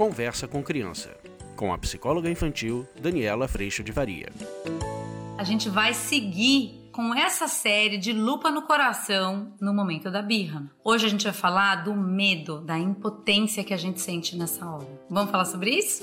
Conversa com Criança, com a psicóloga infantil Daniela Freixo de Varia. A gente vai seguir com essa série de lupa no coração no momento da birra. Hoje a gente vai falar do medo, da impotência que a gente sente nessa hora. Vamos falar sobre isso?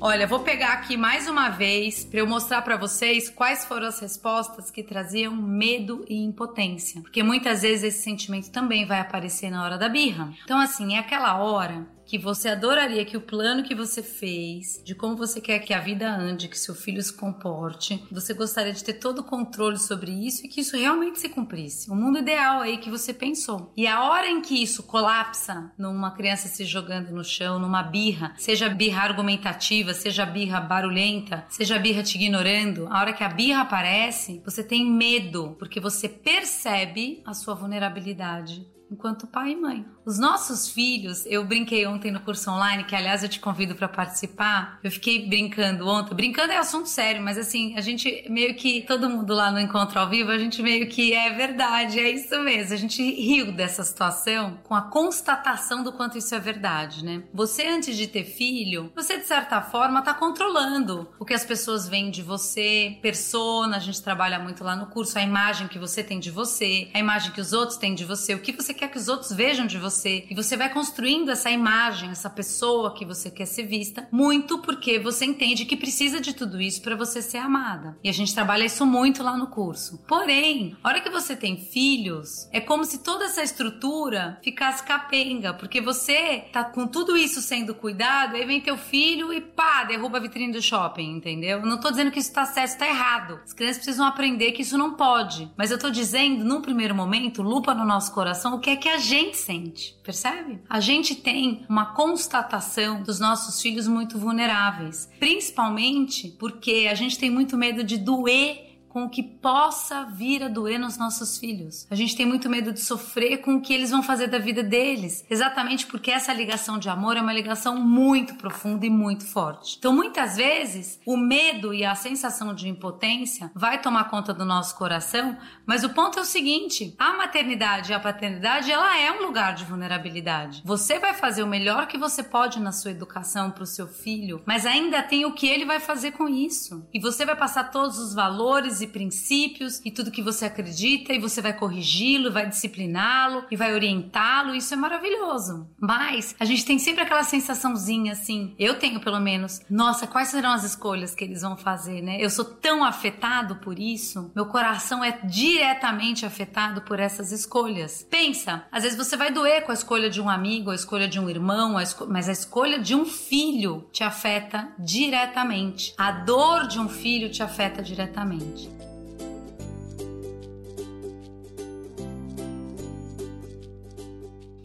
Olha, vou pegar aqui mais uma vez para eu mostrar para vocês quais foram as respostas que traziam medo e impotência, porque muitas vezes esse sentimento também vai aparecer na hora da birra. Então assim, é aquela hora que você adoraria que o plano que você fez, de como você quer que a vida ande, que seu filho se comporte, você gostaria de ter todo o controle sobre isso e que isso realmente se cumprisse. O mundo ideal aí que você pensou. E a hora em que isso colapsa numa criança se jogando no chão, numa birra, seja birra argumentativa, seja birra barulhenta, seja birra te ignorando, a hora que a birra aparece, você tem medo, porque você percebe a sua vulnerabilidade enquanto pai e mãe. Os nossos filhos, eu brinquei ontem no curso online, que aliás eu te convido para participar. Eu fiquei brincando ontem. Brincando é assunto sério, mas assim, a gente meio que todo mundo lá no encontro ao vivo, a gente meio que é verdade, é isso mesmo. A gente riu dessa situação com a constatação do quanto isso é verdade, né? Você antes de ter filho, você de certa forma tá controlando o que as pessoas veem de você, persona, a gente trabalha muito lá no curso, a imagem que você tem de você, a imagem que os outros têm de você, o que você quer que os outros vejam de você. E você vai construindo essa imagem, essa pessoa que você quer ser vista, muito porque você entende que precisa de tudo isso para você ser amada. E a gente trabalha isso muito lá no curso. Porém, a hora que você tem filhos, é como se toda essa estrutura ficasse capenga, porque você tá com tudo isso sendo cuidado, aí vem teu filho e pá, derruba a vitrine do shopping, entendeu? Eu não tô dizendo que isso tá certo, tá errado. As crianças precisam aprender que isso não pode. Mas eu tô dizendo, num primeiro momento, lupa no nosso coração, o que que é que a gente sente, percebe? A gente tem uma constatação dos nossos filhos muito vulneráveis, principalmente porque a gente tem muito medo de doer com o que possa vir a doer nos nossos filhos. A gente tem muito medo de sofrer com o que eles vão fazer da vida deles, exatamente porque essa ligação de amor é uma ligação muito profunda e muito forte. Então, muitas vezes, o medo e a sensação de impotência vai tomar conta do nosso coração, mas o ponto é o seguinte: a maternidade e a paternidade, ela é um lugar de vulnerabilidade. Você vai fazer o melhor que você pode na sua educação para o seu filho, mas ainda tem o que ele vai fazer com isso. E você vai passar todos os valores e princípios e tudo que você acredita e você vai corrigi-lo, vai discipliná-lo e vai orientá-lo. Isso é maravilhoso. Mas a gente tem sempre aquela sensaçãozinha assim, eu tenho pelo menos, nossa, quais serão as escolhas que eles vão fazer, né? Eu sou tão afetado por isso, meu coração é diretamente afetado por essas escolhas. Pensa, às vezes você vai doer com a escolha de um amigo, a escolha de um irmão, a mas a escolha de um filho te afeta diretamente. A dor de um filho te afeta diretamente.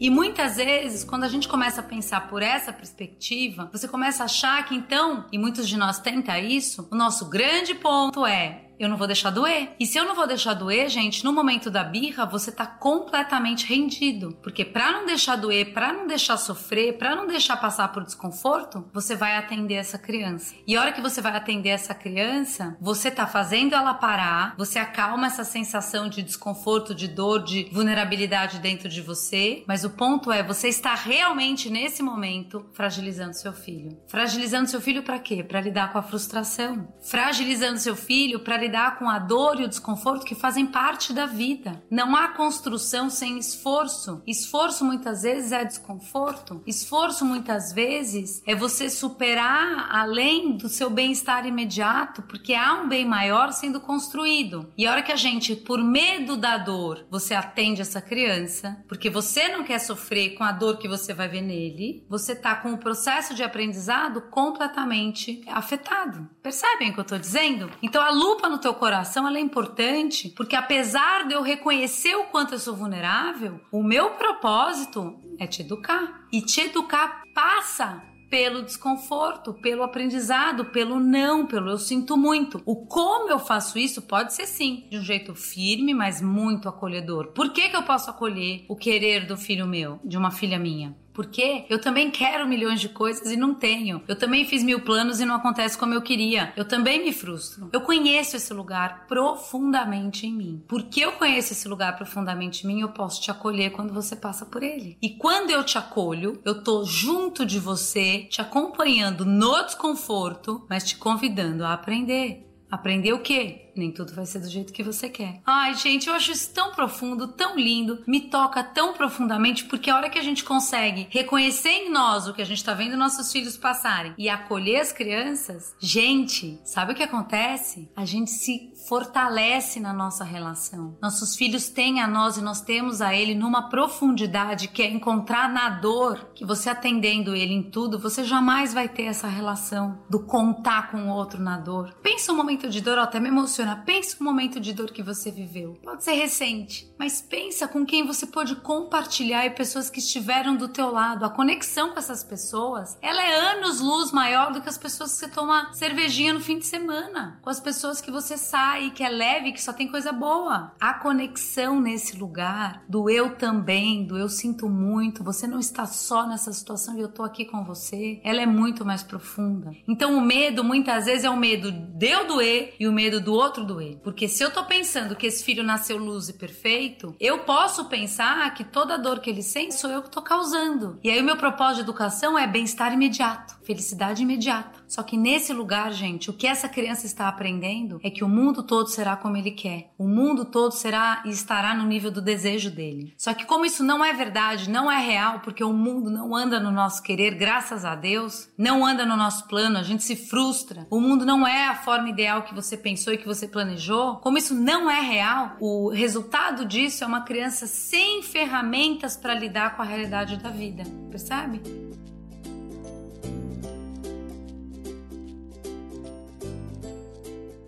E muitas vezes, quando a gente começa a pensar por essa perspectiva, você começa a achar que então, e muitos de nós tenta isso, o nosso grande ponto é eu não vou deixar doer. E se eu não vou deixar doer, gente, no momento da birra, você tá completamente rendido. Porque para não deixar doer, para não deixar sofrer, para não deixar passar por desconforto, você vai atender essa criança. E a hora que você vai atender essa criança, você tá fazendo ela parar, você acalma essa sensação de desconforto, de dor, de vulnerabilidade dentro de você, mas o ponto é você está realmente nesse momento fragilizando seu filho. Fragilizando seu filho para quê? Para lidar com a frustração. Fragilizando seu filho para lidar com a dor e o desconforto que fazem parte da vida. Não há construção sem esforço. Esforço muitas vezes é desconforto. Esforço muitas vezes é você superar além do seu bem-estar imediato, porque há um bem maior sendo construído. E a hora que a gente, por medo da dor, você atende essa criança, porque você não quer sofrer com a dor que você vai ver nele, você tá com o processo de aprendizado completamente afetado. Percebem o que eu tô dizendo? Então a lupa no teu coração ela é importante, porque apesar de eu reconhecer o quanto eu sou vulnerável, o meu propósito é te educar. E te educar passa pelo desconforto, pelo aprendizado, pelo não, pelo eu sinto muito. O como eu faço isso pode ser sim, de um jeito firme, mas muito acolhedor. Por que, que eu posso acolher o querer do filho meu, de uma filha minha? Porque eu também quero milhões de coisas e não tenho. Eu também fiz mil planos e não acontece como eu queria. Eu também me frustro. Eu conheço esse lugar profundamente em mim. Porque eu conheço esse lugar profundamente em mim, eu posso te acolher quando você passa por ele. E quando eu te acolho, eu tô junto de você, te acompanhando no desconforto, mas te convidando a aprender. Aprender o quê? Nem tudo vai ser do jeito que você quer. Ai, gente, eu acho isso tão profundo, tão lindo, me toca tão profundamente, porque a hora que a gente consegue reconhecer em nós o que a gente tá vendo nossos filhos passarem e acolher as crianças, gente, sabe o que acontece? A gente se fortalece na nossa relação. Nossos filhos têm a nós e nós temos a ele numa profundidade que é encontrar na dor, que você atendendo ele em tudo, você jamais vai ter essa relação do contar com o outro na dor. Pensa um momento de dor, até me emociona emociona. Pensa um momento de dor que você viveu. Pode ser recente, mas pensa com quem você pode compartilhar e pessoas que estiveram do teu lado. A conexão com essas pessoas, ela é anos luz maior do que as pessoas que você toma cervejinha no fim de semana. Com as pessoas que você sai, que é leve, que só tem coisa boa. A conexão nesse lugar do eu também, do eu sinto muito, você não está só nessa situação e eu tô aqui com você, ela é muito mais profunda. Então o medo muitas vezes é o medo de eu doer e o medo do outro outro doer. Porque se eu tô pensando que esse filho nasceu luz e perfeito, eu posso pensar que toda dor que ele sente sou eu que tô causando. E aí o meu propósito de educação é bem-estar imediato, felicidade imediata. Só que nesse lugar, gente, o que essa criança está aprendendo é que o mundo todo será como ele quer. O mundo todo será e estará no nível do desejo dele. Só que como isso não é verdade, não é real, porque o mundo não anda no nosso querer, graças a Deus, não anda no nosso plano, a gente se frustra. O mundo não é a forma ideal que você pensou e que você planejou. Como isso não é real, o resultado disso é uma criança sem ferramentas para lidar com a realidade da vida. Percebe?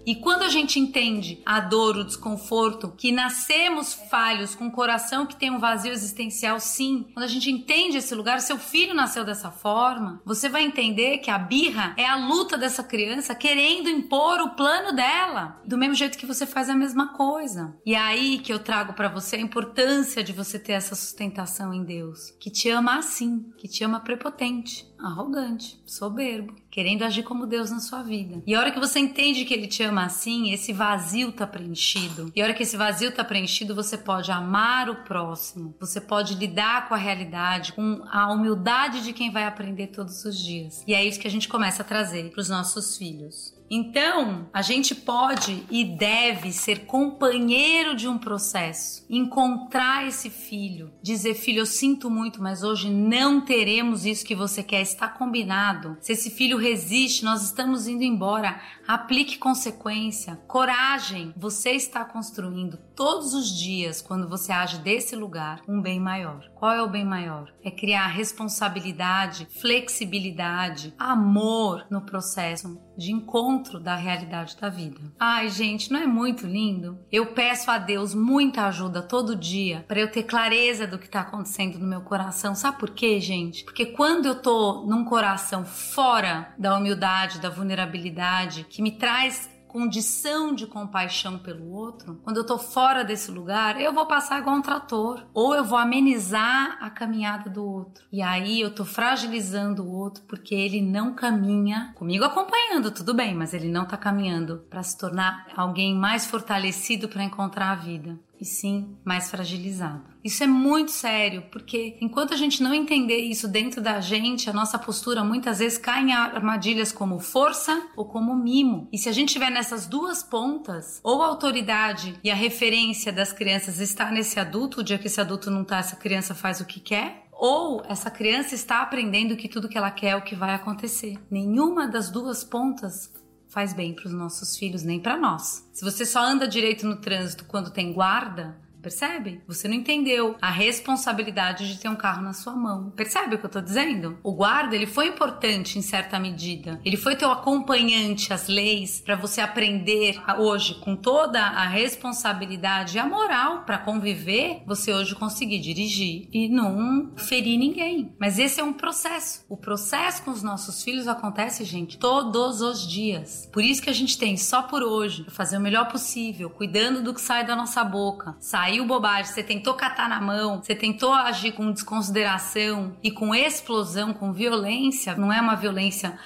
E quando a gente entende a dor, o desconforto, que nascemos falhos, com um coração que tem um vazio existencial, sim, quando a gente entende esse lugar, seu filho nasceu dessa forma, você vai entender que a birra é a luta dessa criança querendo impor o plano dela, do mesmo jeito que você faz a mesma coisa. E é aí que eu trago para você a importância de você ter essa sustentação em Deus, que te ama assim, que te ama prepotente arrogante, soberbo, querendo agir como Deus na sua vida. E a hora que você entende que ele te ama assim, esse vazio tá preenchido. E a hora que esse vazio tá preenchido, você pode amar o próximo, você pode lidar com a realidade, com a humildade de quem vai aprender todos os dias. E é isso que a gente começa a trazer para os nossos filhos. Então, a gente pode e deve ser companheiro de um processo, encontrar esse filho, dizer: filho, eu sinto muito, mas hoje não teremos isso que você quer, está combinado. Se esse filho resiste, nós estamos indo embora. Aplique consequência, coragem. Você está construindo todos os dias, quando você age desse lugar, um bem maior. Qual é o bem maior? É criar responsabilidade, flexibilidade, amor no processo de encontro da realidade da vida. Ai, gente, não é muito lindo? Eu peço a Deus muita ajuda todo dia para eu ter clareza do que está acontecendo no meu coração. Sabe por quê, gente? Porque quando eu tô num coração fora da humildade, da vulnerabilidade, que me traz condição de compaixão pelo outro, quando eu tô fora desse lugar, eu vou passar igual um trator, ou eu vou amenizar a caminhada do outro. E aí eu tô fragilizando o outro porque ele não caminha comigo acompanhando, tudo bem, mas ele não tá caminhando para se tornar alguém mais fortalecido para encontrar a vida e sim mais fragilizado. Isso é muito sério, porque enquanto a gente não entender isso dentro da gente, a nossa postura muitas vezes cai em armadilhas como força ou como mimo. E se a gente tiver nessas duas pontas, ou a autoridade e a referência das crianças está nesse adulto, o dia que esse adulto não está, essa criança faz o que quer, ou essa criança está aprendendo que tudo que ela quer é o que vai acontecer. Nenhuma das duas pontas faz bem para os nossos filhos, nem para nós. Se você só anda direito no trânsito quando tem guarda, Percebe? Você não entendeu a responsabilidade de ter um carro na sua mão. Percebe o que eu tô dizendo? O guarda, ele foi importante em certa medida. Ele foi teu acompanhante às leis para você aprender hoje com toda a responsabilidade e a moral para conviver, você hoje conseguir dirigir e não ferir ninguém. Mas esse é um processo. O processo com os nossos filhos acontece, gente, todos os dias. Por isso que a gente tem só por hoje fazer o melhor possível, cuidando do que sai da nossa boca. Sair saiu bobagem, você tentou catar na mão, você tentou agir com desconsideração e com explosão, com violência, não é uma violência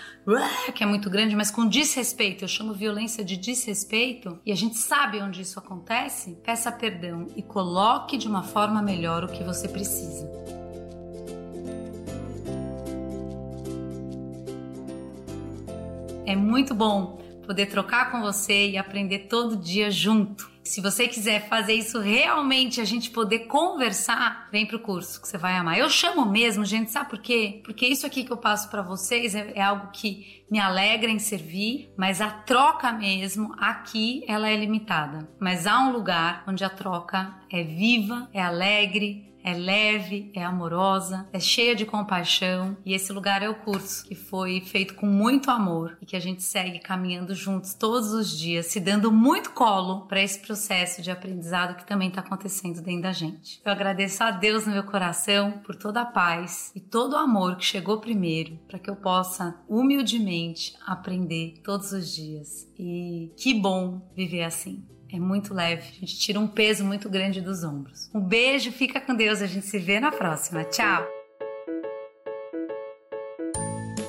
que é muito grande, mas com desrespeito, eu chamo violência de desrespeito, e a gente sabe onde isso acontece, peça perdão e coloque de uma forma melhor o que você precisa. É muito bom poder trocar com você e aprender todo dia junto. Se você quiser fazer isso realmente, a gente poder conversar, vem pro curso que você vai amar. Eu chamo mesmo, gente, sabe por quê? Porque isso aqui que eu passo para vocês é, é, algo que me alegra em servir, mas a troca mesmo aqui ela é limitada. Mas há um lugar onde a troca é viva, é alegre, é leve, é amorosa, é cheia de compaixão e esse lugar é o curso que foi feito com muito amor e que a gente segue caminhando juntos todos os dias, se dando muito colo para esse processo de aprendizado que também está acontecendo dentro da gente. Eu agradeço a Deus no meu coração por toda a paz e todo o amor que chegou primeiro para que eu possa humildemente aprender todos os dias. E que bom viver assim. É muito leve, a gente tira um peso muito grande dos ombros. Um beijo, fica com Deus, a gente se vê na próxima. Tchau!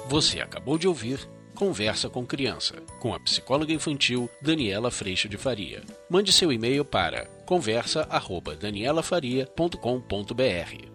Você acabou de ouvir Conversa com Criança, com a psicóloga infantil Daniela Freixo de Faria. Mande seu e-mail para conversa@danielafaria.com.br.